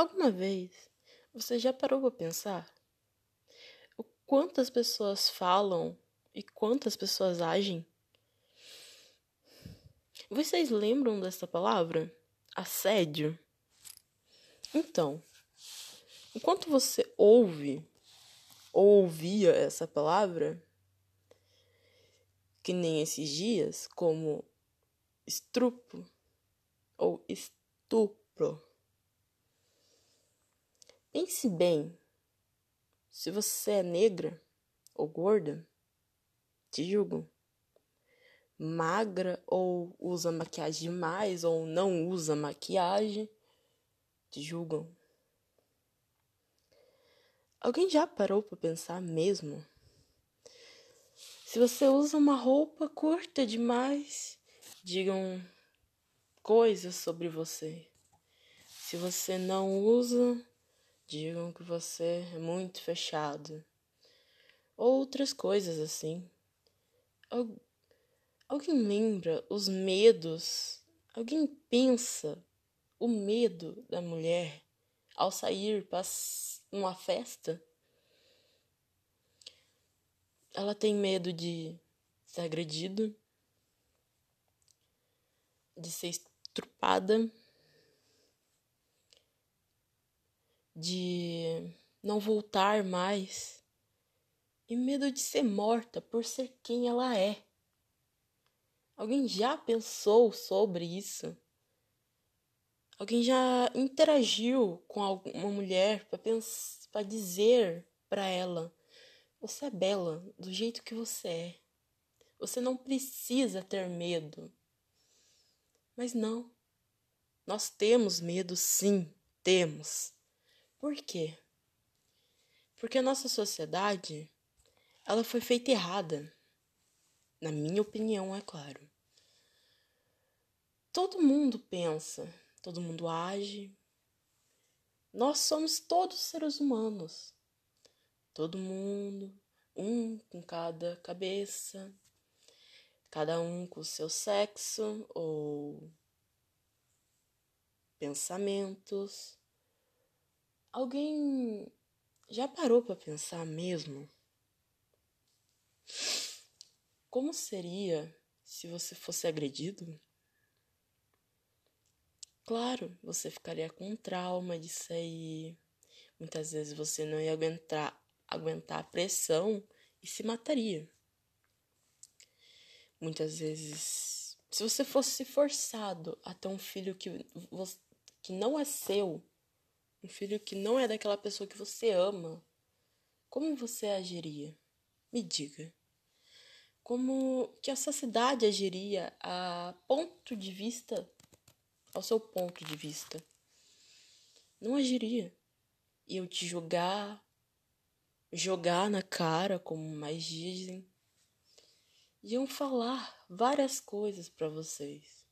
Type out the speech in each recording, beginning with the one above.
Alguma vez você já parou para pensar o quantas pessoas falam e quantas pessoas agem? Vocês lembram dessa palavra? Assédio? Então, enquanto você ouve ou ouvia essa palavra, que nem esses dias, como estrupo ou estupro. Pense bem, se você é negra ou gorda, te julgam. Magra ou usa maquiagem demais ou não usa maquiagem, te julgam. Alguém já parou para pensar mesmo? Se você usa uma roupa curta demais, digam coisas sobre você. Se você não usa, digam que você é muito fechado. Outras coisas assim. Alguém lembra os medos? Alguém pensa o medo da mulher ao sair para uma festa? Ela tem medo de ser agredida, de ser estrupada, de não voltar mais e medo de ser morta por ser quem ela é. Alguém já pensou sobre isso? Alguém já interagiu com alguma mulher para dizer para ela: você é bela do jeito que você é. Você não precisa ter medo. Mas não. Nós temos medo, sim, temos. Por quê? Porque a nossa sociedade, ela foi feita errada. Na minha opinião, é claro. Todo mundo pensa, todo mundo age. Nós somos todos seres humanos. Todo mundo, um com cada cabeça, cada um com o seu sexo ou pensamentos. Alguém já parou para pensar mesmo? Como seria se você fosse agredido? Claro, você ficaria com trauma disso aí. Muitas vezes você não ia aguentar, aguentar a pressão e se mataria. Muitas vezes, se você fosse forçado a ter um filho que, que não é seu, um filho que não é daquela pessoa que você ama, como você agiria? Me diga. Como que a sociedade agiria a ponto de vista, ao seu ponto de vista? Não agiria. eu te julgar, jogar na cara, como mais dizem. Iam falar várias coisas para vocês.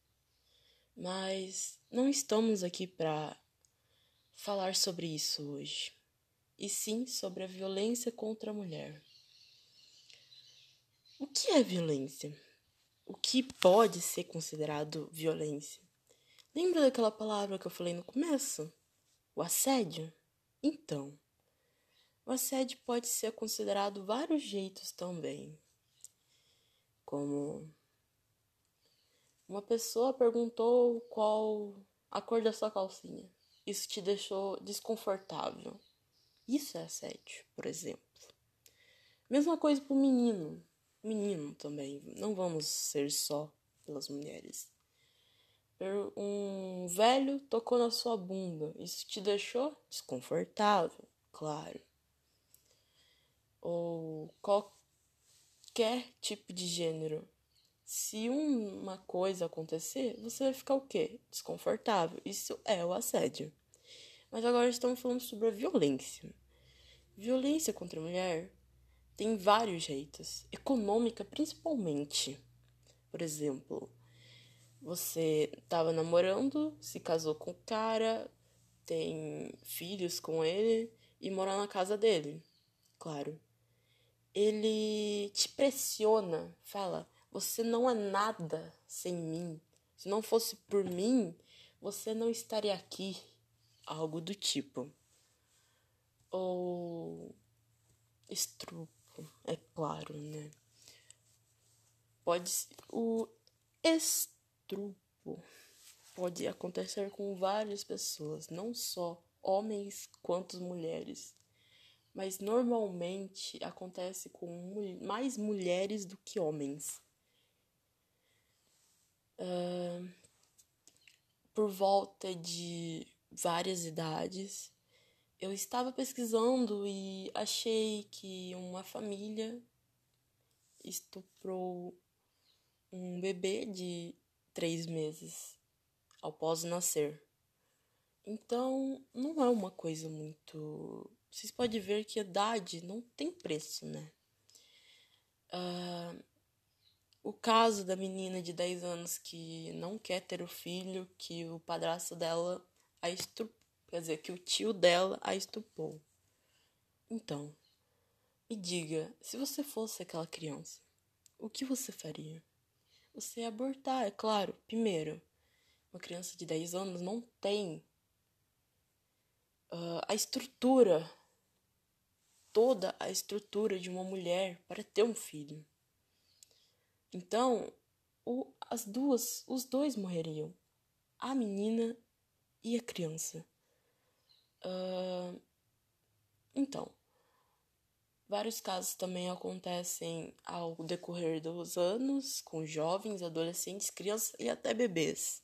Mas não estamos aqui para falar sobre isso hoje, e sim sobre a violência contra a mulher. O que é violência? O que pode ser considerado violência? Lembra daquela palavra que eu falei no começo? O assédio? Então, o assédio pode ser considerado vários jeitos também. Como uma pessoa perguntou qual a cor da sua calcinha isso te deixou desconfortável. Isso é assédio, por exemplo. Mesma coisa pro menino. Menino também. Não vamos ser só pelas mulheres. Um velho tocou na sua bunda. Isso te deixou desconfortável, claro. Ou qualquer tipo de gênero. Se uma coisa acontecer, você vai ficar o quê? Desconfortável. Isso é o assédio. Mas agora estamos falando sobre a violência. Violência contra a mulher tem vários jeitos, econômica principalmente. Por exemplo, você estava namorando, se casou com o cara, tem filhos com ele e mora na casa dele. Claro. Ele te pressiona, fala: "Você não é nada sem mim. Se não fosse por mim, você não estaria aqui." Algo do tipo. Ou estrupo, é claro, né? Pode o estrupo pode acontecer com várias pessoas, não só homens quanto mulheres. Mas normalmente acontece com mais mulheres do que homens. Uh, por volta de várias idades, eu estava pesquisando e achei que uma família estuprou um bebê de três meses após nascer. Então, não é uma coisa muito. Vocês podem ver que idade não tem preço, né? Uh, o caso da menina de 10 anos que não quer ter o filho, que o padrasto dela a estuprou. Quer dizer, que o tio dela a estupou. Então, me diga, se você fosse aquela criança, o que você faria? Você ia abortar, é claro. Primeiro, uma criança de 10 anos não tem uh, a estrutura, toda a estrutura de uma mulher para ter um filho. Então, o, as duas, os dois morreriam, a menina e a criança. Uh, então, vários casos também acontecem ao decorrer dos anos com jovens, adolescentes, crianças e até bebês.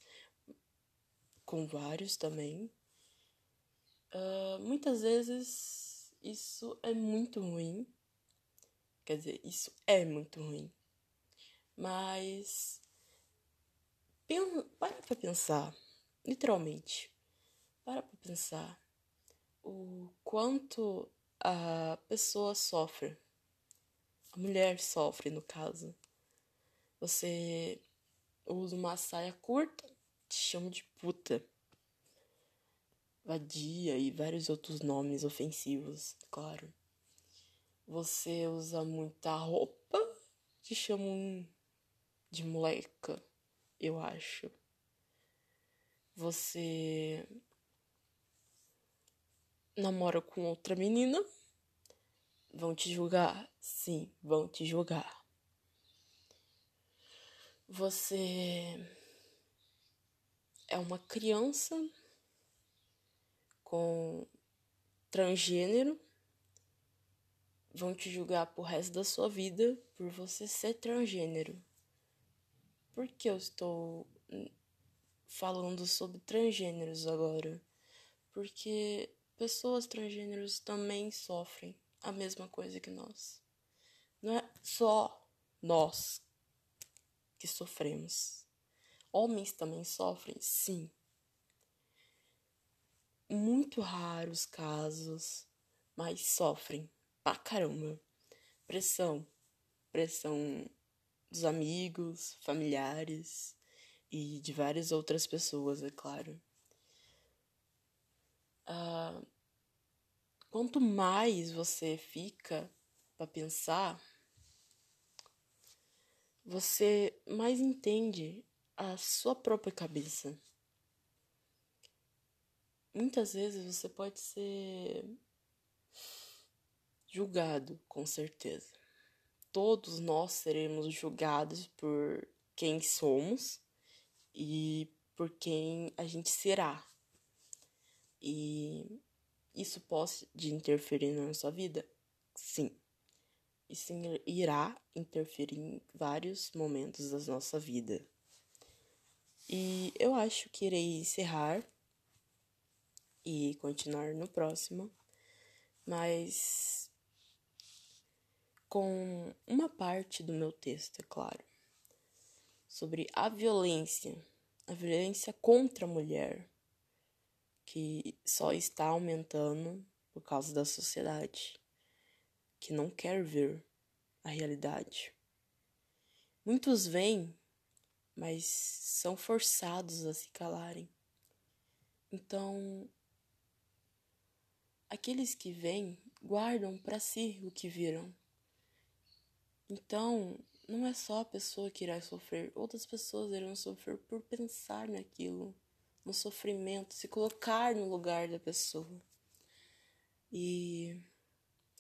Com vários também. Uh, muitas vezes isso é muito ruim. Quer dizer, isso é muito ruim. Mas. Para pra pensar. Literalmente. Para pra pensar. O quanto a pessoa sofre. A mulher sofre, no caso. Você usa uma saia curta, te chama de puta vadia e vários outros nomes ofensivos, claro. Você usa muita roupa, te chamam de moleca, eu acho. Você namora com outra menina, vão te julgar? Sim, vão te julgar. Você é uma criança com transgênero vão te julgar pro resto da sua vida por você ser transgênero. Por que eu estou falando sobre transgêneros agora? Porque pessoas transgêneros também sofrem a mesma coisa que nós. Não é só nós que sofremos. Homens também sofrem, sim muito raros casos, mas sofrem pra caramba. Pressão, pressão dos amigos, familiares e de várias outras pessoas, é claro. Uh, quanto mais você fica para pensar, você mais entende a sua própria cabeça muitas vezes você pode ser julgado, com certeza. Todos nós seremos julgados por quem somos e por quem a gente será. E isso pode interferir na nossa vida? Sim. Isso irá interferir em vários momentos da nossa vida. E eu acho que irei encerrar e continuar no próximo, mas com uma parte do meu texto, é claro, sobre a violência, a violência contra a mulher, que só está aumentando por causa da sociedade, que não quer ver a realidade. Muitos vêm, mas são forçados a se calarem. Então, Aqueles que vêm guardam para si o que viram. Então, não é só a pessoa que irá sofrer, outras pessoas irão sofrer por pensar naquilo, no sofrimento, se colocar no lugar da pessoa. E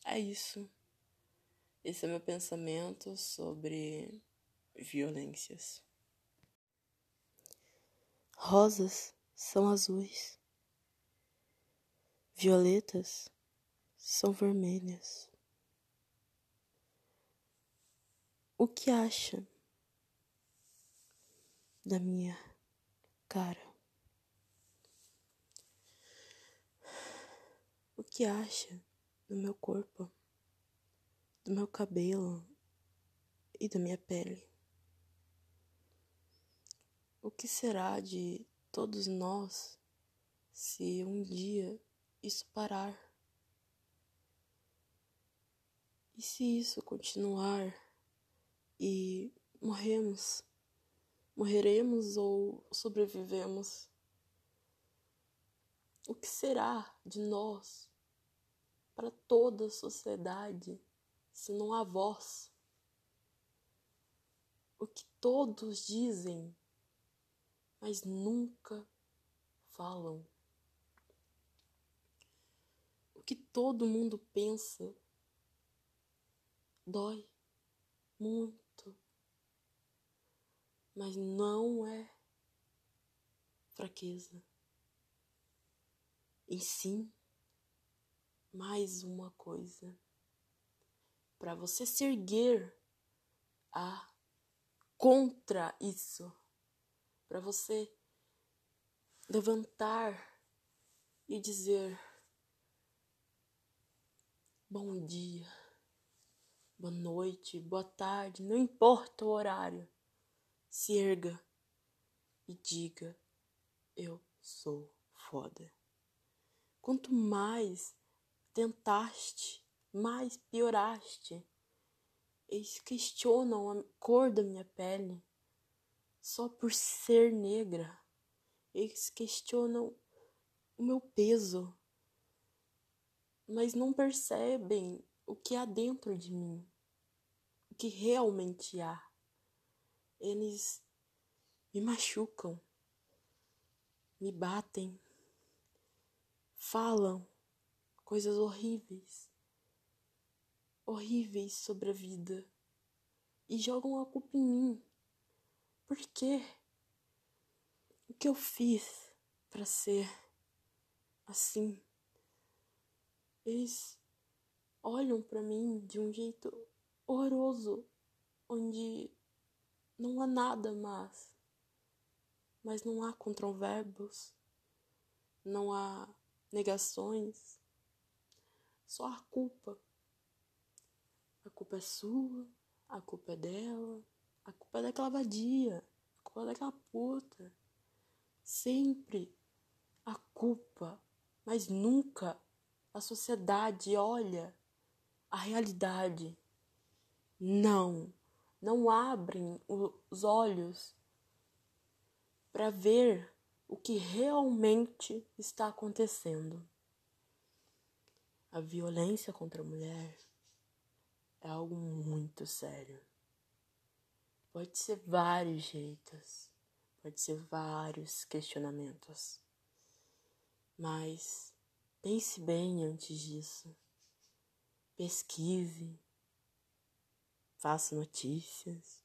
é isso. Esse é meu pensamento sobre violências. Rosas são azuis, violetas são vermelhas. O que acha da minha cara? O que acha do meu corpo, do meu cabelo e da minha pele? O que será de todos nós se um dia isso parar? E se isso continuar e morremos? Morreremos ou sobrevivemos? O que será de nós para toda a sociedade se não há voz? O que todos dizem mas nunca falam. O que todo mundo pensa dói muito, mas não é fraqueza. E sim, mais uma coisa. Para você se erguer a contra isso. Para você levantar e dizer bom dia, boa noite, boa tarde, não importa o horário, se erga e diga: Eu sou foda. Quanto mais tentaste, mais pioraste. Eles questionam a cor da minha pele só por ser negra. Eles questionam o meu peso, mas não percebem o que há dentro de mim, o que realmente há. Eles me machucam, me batem, falam coisas horríveis, horríveis sobre a vida e jogam a culpa em mim. Por quê? O que eu fiz para ser assim? Eles olham para mim de um jeito horroroso, onde não há nada mais, mas não há controvérbios, não há negações, só a culpa. A culpa é sua, a culpa é dela, a culpa é daquela vadia. A culpa é daquela puta. Sempre a culpa. Mas nunca a sociedade olha a realidade. Não. Não abrem os olhos para ver o que realmente está acontecendo. A violência contra a mulher é algo muito sério. Pode ser vários jeitos, pode ser vários questionamentos. Mas pense bem antes disso. Pesquise, faça notícias,